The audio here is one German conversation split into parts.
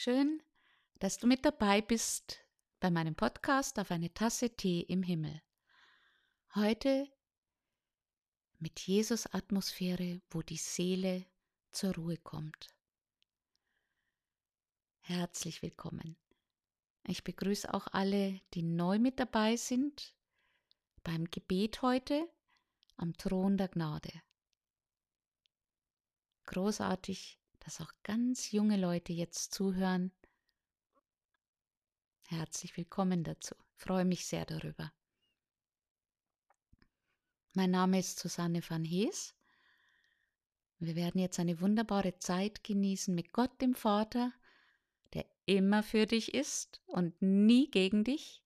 Schön, dass du mit dabei bist bei meinem Podcast auf eine Tasse Tee im Himmel. Heute mit Jesus Atmosphäre, wo die Seele zur Ruhe kommt. Herzlich willkommen. Ich begrüße auch alle, die neu mit dabei sind beim Gebet heute am Thron der Gnade. Großartig, dass auch ganz junge Leute jetzt zuhören. Herzlich willkommen dazu. Ich freue mich sehr darüber. Mein Name ist Susanne van Hees. Wir werden jetzt eine wunderbare Zeit genießen mit Gott dem Vater, der immer für dich ist und nie gegen dich,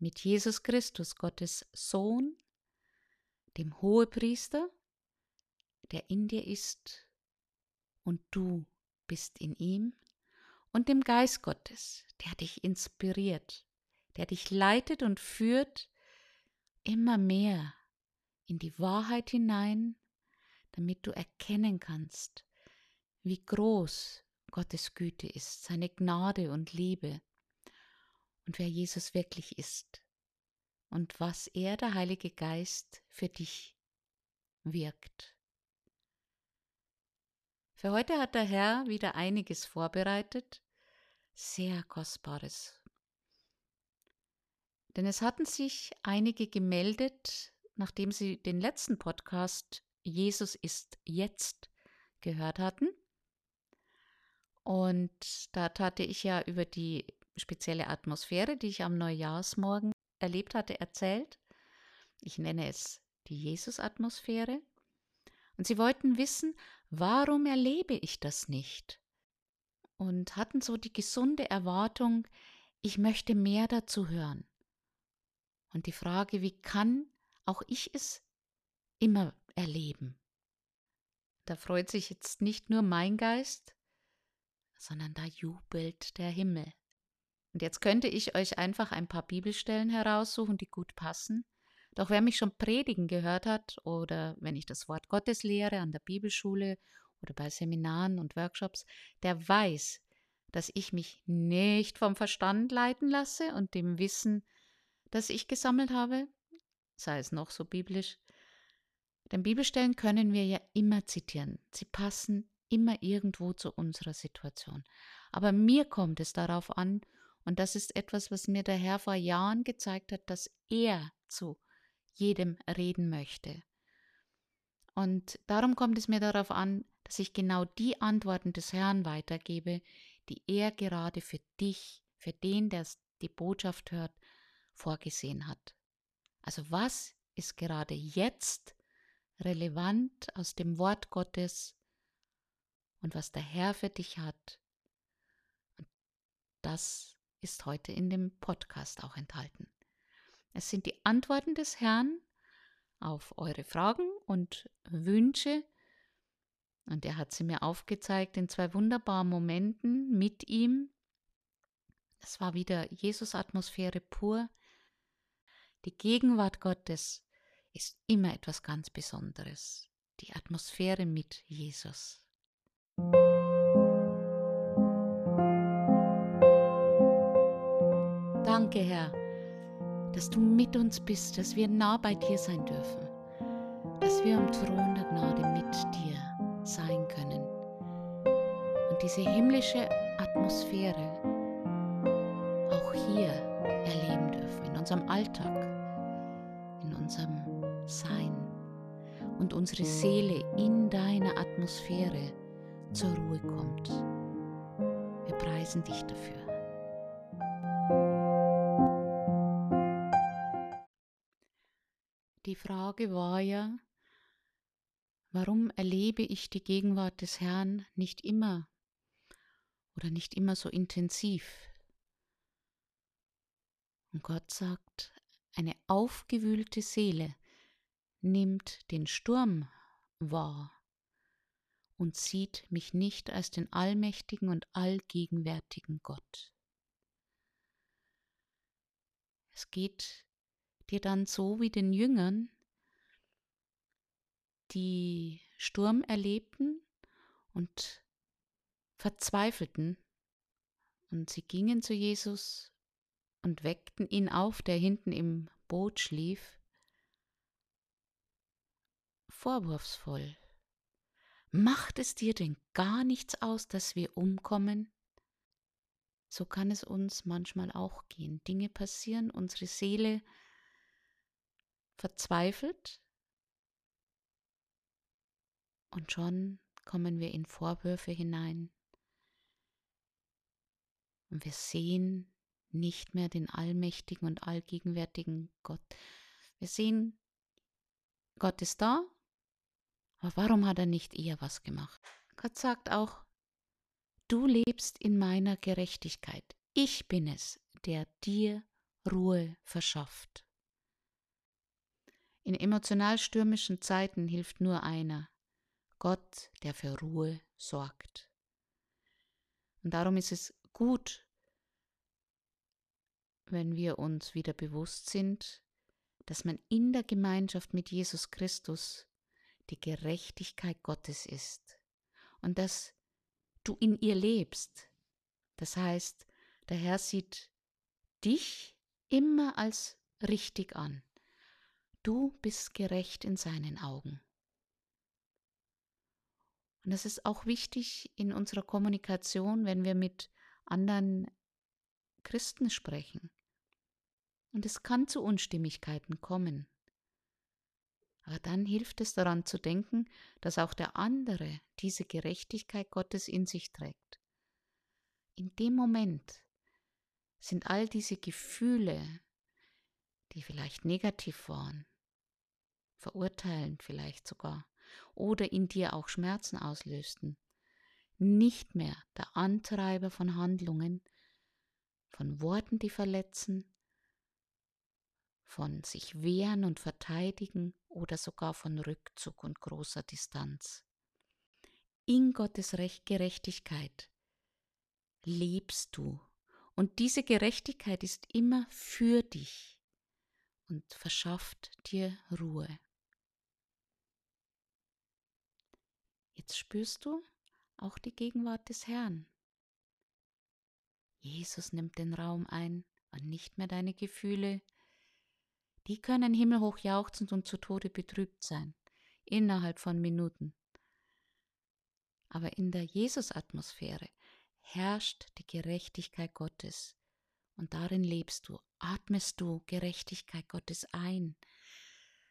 mit Jesus Christus, Gottes Sohn, dem Hohepriester, der in dir ist und du bist in ihm, und dem Geist Gottes, der dich inspiriert, der dich leitet und führt immer mehr in die Wahrheit hinein, damit du erkennen kannst, wie groß Gottes Güte ist, seine Gnade und Liebe und wer Jesus wirklich ist und was er, der Heilige Geist, für dich wirkt. Für heute hat der Herr wieder einiges vorbereitet, sehr Kostbares. Denn es hatten sich einige gemeldet, nachdem sie den letzten Podcast Jesus ist jetzt gehört hatten. Und da hatte ich ja über die spezielle Atmosphäre, die ich am Neujahrsmorgen erlebt hatte, erzählt. Ich nenne es die Jesus-Atmosphäre. Und sie wollten wissen, warum erlebe ich das nicht? Und hatten so die gesunde Erwartung, ich möchte mehr dazu hören. Und die Frage, wie kann auch ich es immer erleben? Da freut sich jetzt nicht nur mein Geist, sondern da jubelt der Himmel. Und jetzt könnte ich euch einfach ein paar Bibelstellen heraussuchen, die gut passen. Doch wer mich schon predigen gehört hat oder wenn ich das Wort Gottes lehre an der Bibelschule oder bei Seminaren und Workshops, der weiß, dass ich mich nicht vom Verstand leiten lasse und dem Wissen, das ich gesammelt habe, sei es noch so biblisch. Denn Bibelstellen können wir ja immer zitieren. Sie passen immer irgendwo zu unserer Situation. Aber mir kommt es darauf an, und das ist etwas, was mir der Herr vor Jahren gezeigt hat, dass er zu jedem reden möchte. Und darum kommt es mir darauf an, dass ich genau die Antworten des Herrn weitergebe, die er gerade für dich, für den, der die Botschaft hört, vorgesehen hat. Also was ist gerade jetzt relevant aus dem Wort Gottes und was der Herr für dich hat. Das ist heute in dem Podcast auch enthalten. Es sind die Antworten des Herrn auf eure Fragen und Wünsche. Und er hat sie mir aufgezeigt in zwei wunderbaren Momenten mit ihm. Es war wieder Jesus-Atmosphäre pur. Die Gegenwart Gottes ist immer etwas ganz Besonderes. Die Atmosphäre mit Jesus. Danke, Herr, dass du mit uns bist, dass wir nah bei dir sein dürfen, dass wir am Thron der Gnade mit dir sein können und diese himmlische Atmosphäre auch hier erleben dürfen, in unserem Alltag, in unserem Sein und unsere Seele in deiner Atmosphäre zur Ruhe kommt. Wir preisen dich dafür. Die Frage war ja, warum erlebe ich die Gegenwart des Herrn nicht immer oder nicht immer so intensiv? Und Gott sagt, eine aufgewühlte Seele nimmt den Sturm wahr und sieht mich nicht als den allmächtigen und allgegenwärtigen Gott. Es geht dir dann so wie den Jüngern, die Sturm erlebten und verzweifelten Und sie gingen zu Jesus und weckten ihn auf, der hinten im Boot schlief, vorwurfsvoll. Macht es dir denn gar nichts aus, dass wir umkommen? So kann es uns manchmal auch gehen. Dinge passieren, unsere Seele verzweifelt und schon kommen wir in Vorwürfe hinein. Und wir sehen nicht mehr den allmächtigen und allgegenwärtigen Gott. Wir sehen, Gott ist da, aber warum hat er nicht eher was gemacht? Gott sagt auch, du lebst in meiner Gerechtigkeit. Ich bin es, der dir Ruhe verschafft. In emotional stürmischen Zeiten hilft nur einer, Gott, der für Ruhe sorgt. Und darum ist es gut, wenn wir uns wieder bewusst sind, dass man in der Gemeinschaft mit Jesus Christus die Gerechtigkeit Gottes ist und dass du in ihr lebst. Das heißt, der Herr sieht dich immer als richtig an. Du bist gerecht in seinen Augen. Und das ist auch wichtig in unserer Kommunikation, wenn wir mit anderen Christen sprechen. Und es kann zu Unstimmigkeiten kommen. Aber dann hilft es daran zu denken, dass auch der andere diese Gerechtigkeit Gottes in sich trägt. In dem Moment sind all diese Gefühle, die vielleicht negativ waren, verurteilend vielleicht sogar, oder in dir auch Schmerzen auslösten, nicht mehr der Antreiber von Handlungen, von Worten, die verletzen, von sich wehren und verteidigen oder sogar von Rückzug und großer Distanz. In Gottes Recht Gerechtigkeit lebst du und diese Gerechtigkeit ist immer für dich und verschafft dir Ruhe. Jetzt spürst du auch die Gegenwart des Herrn. Jesus nimmt den Raum ein und nicht mehr deine Gefühle. Die können himmelhoch jauchzend und zu Tode betrübt sein, innerhalb von Minuten. Aber in der Jesus-Atmosphäre herrscht die Gerechtigkeit Gottes. Und darin lebst du, atmest du Gerechtigkeit Gottes ein.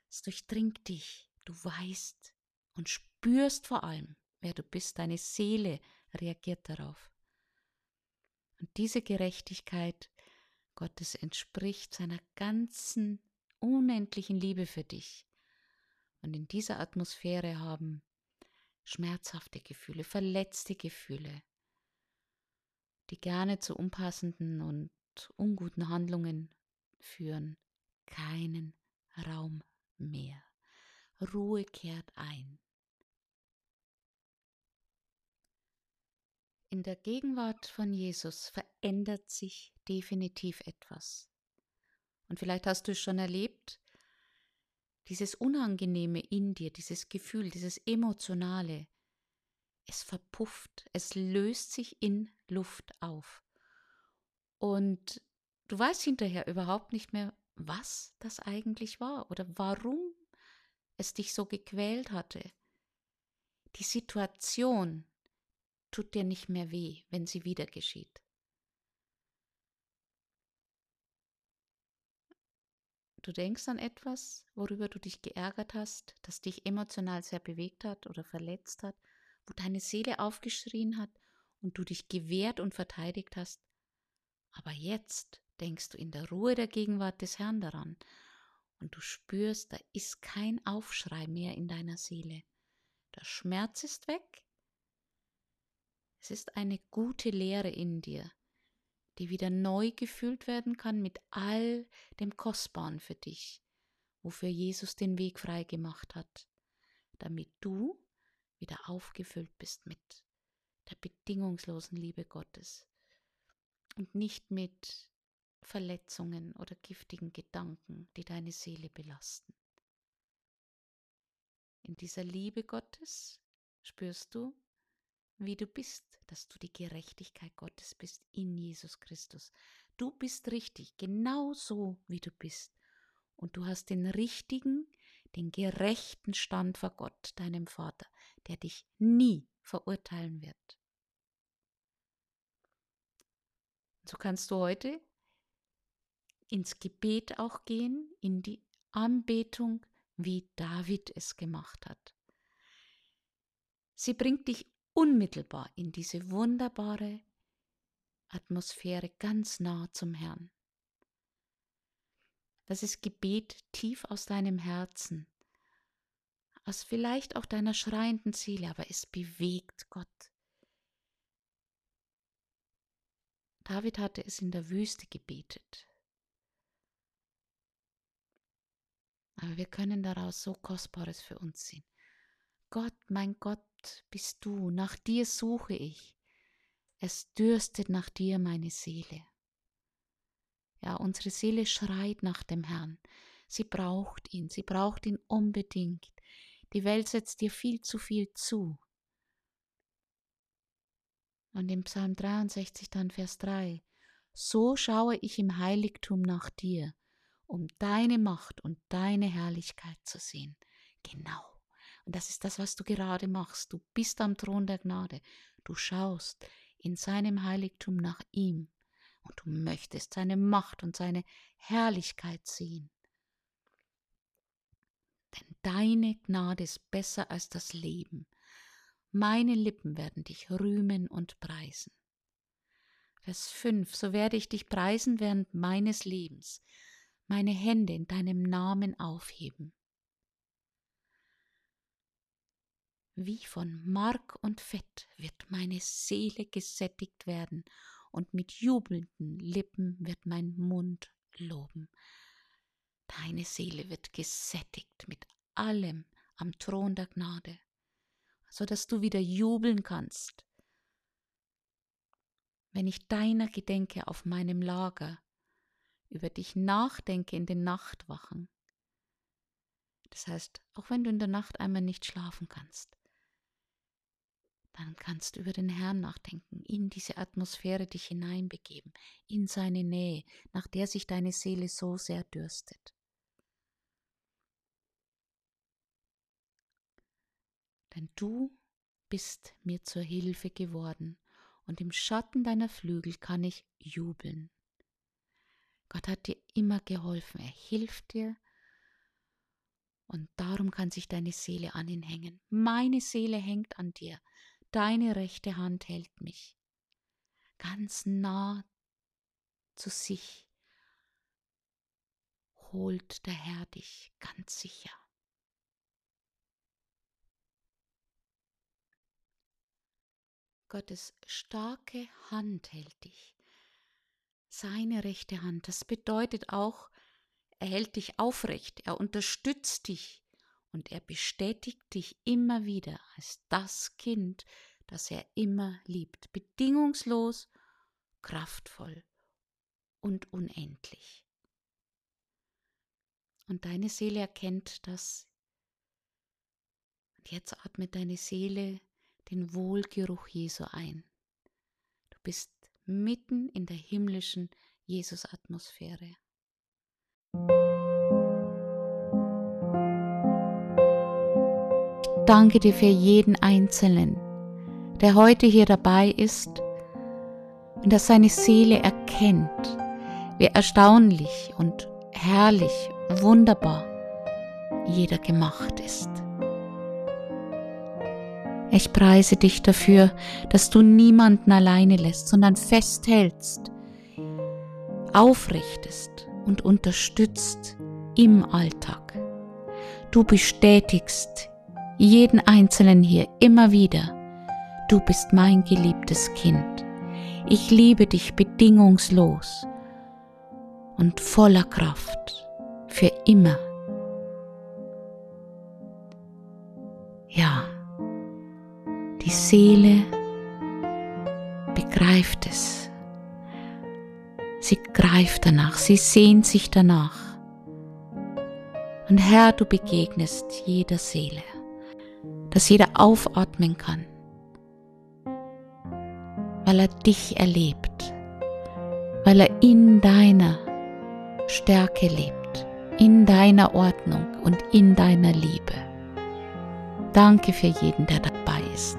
Es durchdringt dich, du weißt und spürst vor allem, wer du bist, deine Seele reagiert darauf. Und diese Gerechtigkeit Gottes entspricht seiner ganzen unendlichen Liebe für dich. Und in dieser Atmosphäre haben schmerzhafte Gefühle, verletzte Gefühle, die gerne zu unpassenden und unguten Handlungen führen, keinen Raum mehr. Ruhe kehrt ein. In der Gegenwart von Jesus verändert sich definitiv etwas. Und vielleicht hast du es schon erlebt, dieses Unangenehme in dir, dieses Gefühl, dieses Emotionale, es verpufft, es löst sich in Luft auf. Und du weißt hinterher überhaupt nicht mehr, was das eigentlich war oder warum es dich so gequält hatte. Die Situation, tut dir nicht mehr weh, wenn sie wieder geschieht. Du denkst an etwas, worüber du dich geärgert hast, das dich emotional sehr bewegt hat oder verletzt hat, wo deine Seele aufgeschrien hat und du dich gewehrt und verteidigt hast. Aber jetzt denkst du in der Ruhe der Gegenwart des Herrn daran und du spürst, da ist kein Aufschrei mehr in deiner Seele. Der Schmerz ist weg, es ist eine gute Lehre in dir, die wieder neu gefüllt werden kann mit all dem Kostbaren für dich, wofür Jesus den Weg frei gemacht hat, damit du wieder aufgefüllt bist mit der bedingungslosen Liebe Gottes und nicht mit Verletzungen oder giftigen Gedanken, die deine Seele belasten. In dieser Liebe Gottes spürst du, wie du bist, dass du die Gerechtigkeit Gottes bist in Jesus Christus. Du bist richtig, genau so, wie du bist. Und du hast den richtigen, den gerechten Stand vor Gott, deinem Vater, der dich nie verurteilen wird. So kannst du heute ins Gebet auch gehen, in die Anbetung, wie David es gemacht hat. Sie bringt dich unmittelbar in diese wunderbare Atmosphäre ganz nah zum Herrn. Das ist Gebet tief aus deinem Herzen, aus vielleicht auch deiner schreienden Seele, aber es bewegt Gott. David hatte es in der Wüste gebetet. Aber wir können daraus so Kostbares für uns sehen. Gott, mein Gott, bist du, nach dir suche ich. Es dürstet nach dir meine Seele. Ja, unsere Seele schreit nach dem Herrn. Sie braucht ihn, sie braucht ihn unbedingt. Die Welt setzt dir viel zu viel zu. Und im Psalm 63 dann Vers 3. So schaue ich im Heiligtum nach dir, um deine Macht und deine Herrlichkeit zu sehen. Genau. Und das ist das, was du gerade machst. Du bist am Thron der Gnade. Du schaust in seinem Heiligtum nach ihm und du möchtest seine Macht und seine Herrlichkeit sehen. Denn deine Gnade ist besser als das Leben. Meine Lippen werden dich rühmen und preisen. Vers 5. So werde ich dich preisen während meines Lebens, meine Hände in deinem Namen aufheben. Wie von Mark und Fett wird meine Seele gesättigt werden, und mit jubelnden Lippen wird mein Mund loben. Deine Seele wird gesättigt mit allem am Thron der Gnade, so dass du wieder jubeln kannst. Wenn ich deiner gedenke auf meinem Lager, über dich nachdenke in den Nachtwachen, das heißt, auch wenn du in der Nacht einmal nicht schlafen kannst, dann kannst du über den Herrn nachdenken, in diese Atmosphäre dich hineinbegeben, in seine Nähe, nach der sich deine Seele so sehr dürstet. Denn du bist mir zur Hilfe geworden, und im Schatten deiner Flügel kann ich jubeln. Gott hat dir immer geholfen, er hilft dir, und darum kann sich deine Seele an ihn hängen. Meine Seele hängt an dir, deine rechte Hand hält mich ganz nah zu sich, holt der Herr dich ganz sicher. Gottes starke Hand hält dich. Seine rechte Hand, das bedeutet auch, er hält dich aufrecht, er unterstützt dich und er bestätigt dich immer wieder als das Kind, das er immer liebt, bedingungslos, kraftvoll und unendlich. Und deine Seele erkennt das. Und jetzt atmet deine Seele den Wohlgeruch Jesu ein. Du bist mitten in der himmlischen Jesus-Atmosphäre. Danke dir für jeden Einzelnen, der heute hier dabei ist und dass seine Seele erkennt, wie erstaunlich und herrlich, wunderbar jeder gemacht ist. Ich preise dich dafür, dass du niemanden alleine lässt, sondern festhältst, aufrichtest und unterstützt im Alltag. Du bestätigst jeden Einzelnen hier immer wieder, du bist mein geliebtes Kind. Ich liebe dich bedingungslos und voller Kraft für immer. Ja, die Seele begreift es. Sie greift danach, sie sehnt sich danach. Und Herr, du begegnest jeder Seele dass jeder aufatmen kann. Weil er dich erlebt, weil er in deiner Stärke lebt, in deiner Ordnung und in deiner Liebe. Danke für jeden, der dabei ist,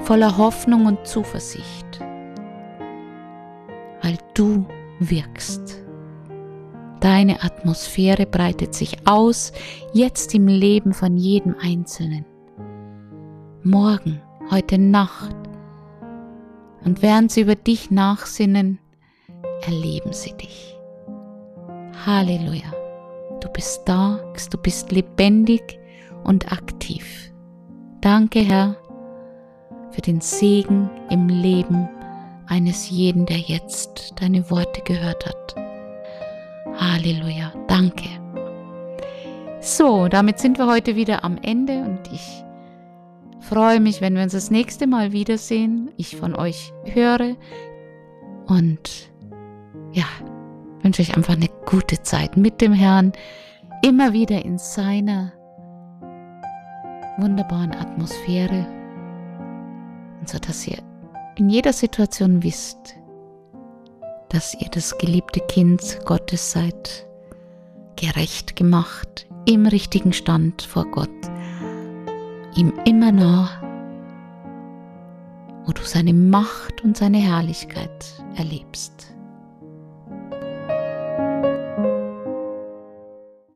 voller Hoffnung und Zuversicht, weil du wirkst. Deine Atmosphäre breitet sich aus, jetzt im Leben von jedem Einzelnen. Morgen, heute Nacht. Und während sie über dich nachsinnen, erleben sie dich. Halleluja. Du bist da, du bist lebendig und aktiv. Danke, Herr, für den Segen im Leben eines jeden, der jetzt deine Worte gehört hat. Halleluja, danke. So, damit sind wir heute wieder am Ende und ich freue mich, wenn wir uns das nächste Mal wiedersehen, ich von euch höre und ja, wünsche euch einfach eine gute Zeit mit dem Herrn, immer wieder in seiner wunderbaren Atmosphäre und so dass ihr in jeder Situation wisst, dass ihr das geliebte Kind Gottes seid, gerecht gemacht, im richtigen Stand vor Gott, ihm immer nah, wo du seine Macht und seine Herrlichkeit erlebst.